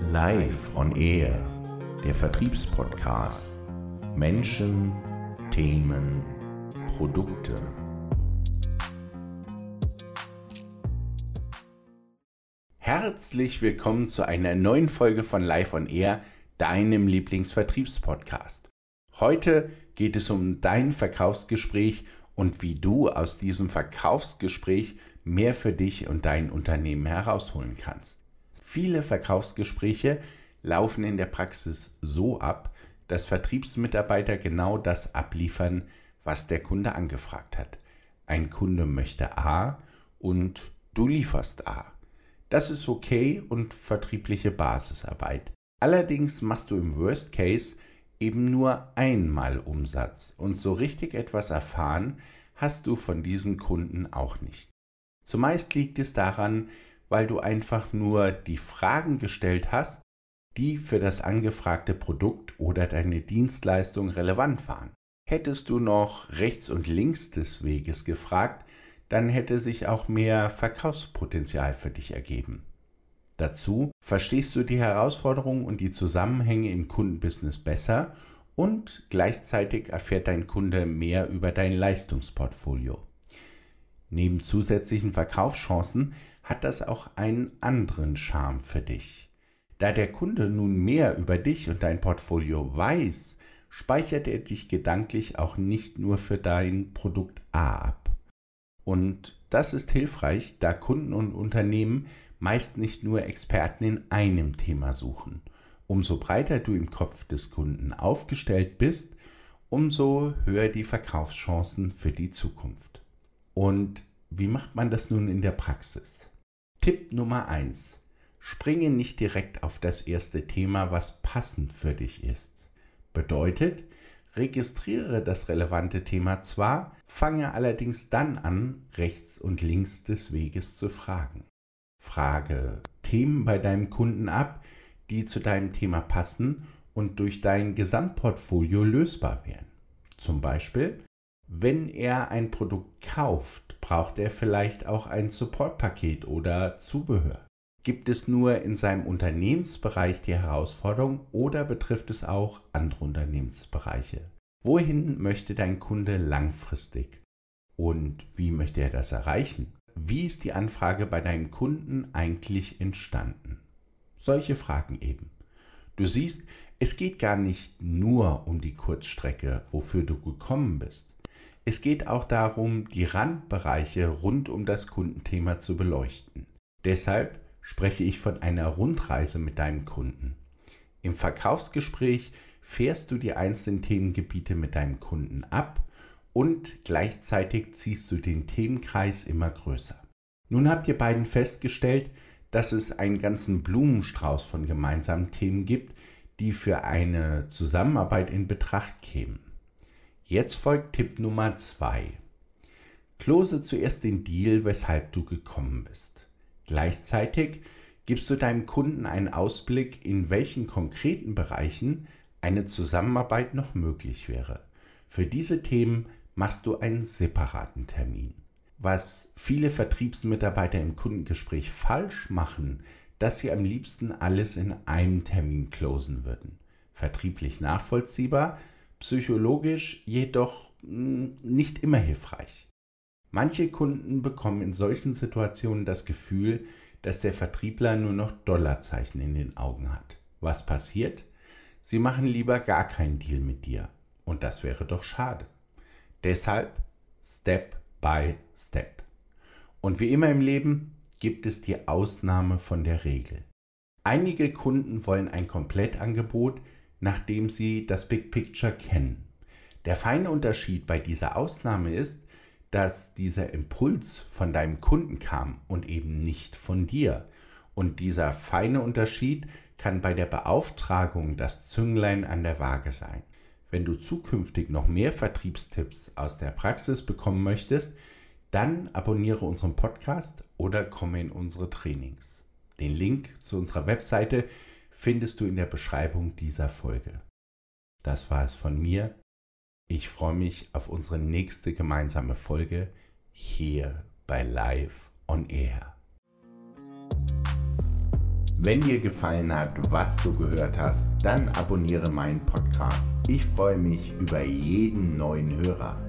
Live on Air, der Vertriebspodcast. Menschen, Themen, Produkte. Herzlich willkommen zu einer neuen Folge von Live on Air, deinem Lieblingsvertriebspodcast. Heute geht es um dein Verkaufsgespräch und wie du aus diesem Verkaufsgespräch mehr für dich und dein Unternehmen herausholen kannst. Viele Verkaufsgespräche laufen in der Praxis so ab, dass Vertriebsmitarbeiter genau das abliefern, was der Kunde angefragt hat. Ein Kunde möchte A und du lieferst A. Das ist okay und vertriebliche Basisarbeit. Allerdings machst du im Worst Case eben nur einmal Umsatz und so richtig etwas erfahren hast du von diesem Kunden auch nicht. Zumeist liegt es daran, weil du einfach nur die Fragen gestellt hast, die für das angefragte Produkt oder deine Dienstleistung relevant waren. Hättest du noch rechts und links des Weges gefragt, dann hätte sich auch mehr Verkaufspotenzial für dich ergeben. Dazu verstehst du die Herausforderungen und die Zusammenhänge im Kundenbusiness besser und gleichzeitig erfährt dein Kunde mehr über dein Leistungsportfolio. Neben zusätzlichen Verkaufschancen hat das auch einen anderen Charme für dich. Da der Kunde nun mehr über dich und dein Portfolio weiß, speichert er dich gedanklich auch nicht nur für dein Produkt A ab. Und das ist hilfreich, da Kunden und Unternehmen meist nicht nur Experten in einem Thema suchen. Umso breiter du im Kopf des Kunden aufgestellt bist, umso höher die Verkaufschancen für die Zukunft. Und wie macht man das nun in der Praxis? Tipp Nummer 1. Springe nicht direkt auf das erste Thema, was passend für dich ist. Bedeutet, registriere das relevante Thema zwar, fange allerdings dann an, rechts und links des Weges zu fragen. Frage Themen bei deinem Kunden ab, die zu deinem Thema passen und durch dein Gesamtportfolio lösbar wären. Zum Beispiel, wenn er ein Produkt kauft, braucht er vielleicht auch ein Supportpaket oder Zubehör. Gibt es nur in seinem Unternehmensbereich die Herausforderung oder betrifft es auch andere Unternehmensbereiche? Wohin möchte dein Kunde langfristig? Und wie möchte er das erreichen? Wie ist die Anfrage bei deinem Kunden eigentlich entstanden? Solche Fragen eben. Du siehst, es geht gar nicht nur um die Kurzstrecke, wofür du gekommen bist. Es geht auch darum, die Randbereiche rund um das Kundenthema zu beleuchten. Deshalb spreche ich von einer Rundreise mit deinem Kunden. Im Verkaufsgespräch fährst du die einzelnen Themengebiete mit deinem Kunden ab und gleichzeitig ziehst du den Themenkreis immer größer. Nun habt ihr beiden festgestellt, dass es einen ganzen Blumenstrauß von gemeinsamen Themen gibt, die für eine Zusammenarbeit in Betracht kämen. Jetzt folgt Tipp Nummer 2. Close zuerst den Deal, weshalb du gekommen bist. Gleichzeitig gibst du deinem Kunden einen Ausblick, in welchen konkreten Bereichen eine Zusammenarbeit noch möglich wäre. Für diese Themen machst du einen separaten Termin. Was viele Vertriebsmitarbeiter im Kundengespräch falsch machen, dass sie am liebsten alles in einem Termin closen würden. Vertrieblich nachvollziehbar, psychologisch jedoch hm, nicht immer hilfreich. Manche Kunden bekommen in solchen Situationen das Gefühl, dass der Vertriebler nur noch Dollarzeichen in den Augen hat. Was passiert? Sie machen lieber gar keinen Deal mit dir. Und das wäre doch schade. Deshalb Step by Step. Und wie immer im Leben gibt es die Ausnahme von der Regel. Einige Kunden wollen ein Komplettangebot, nachdem sie das Big Picture kennen. Der feine Unterschied bei dieser Ausnahme ist, dass dieser Impuls von deinem Kunden kam und eben nicht von dir. Und dieser feine Unterschied kann bei der Beauftragung das Zünglein an der Waage sein. Wenn du zukünftig noch mehr Vertriebstipps aus der Praxis bekommen möchtest, dann abonniere unseren Podcast oder komme in unsere Trainings. Den Link zu unserer Webseite findest du in der Beschreibung dieser Folge. Das war es von mir. Ich freue mich auf unsere nächste gemeinsame Folge hier bei Live on Air. Wenn dir gefallen hat, was du gehört hast, dann abonniere meinen Podcast. Ich freue mich über jeden neuen Hörer.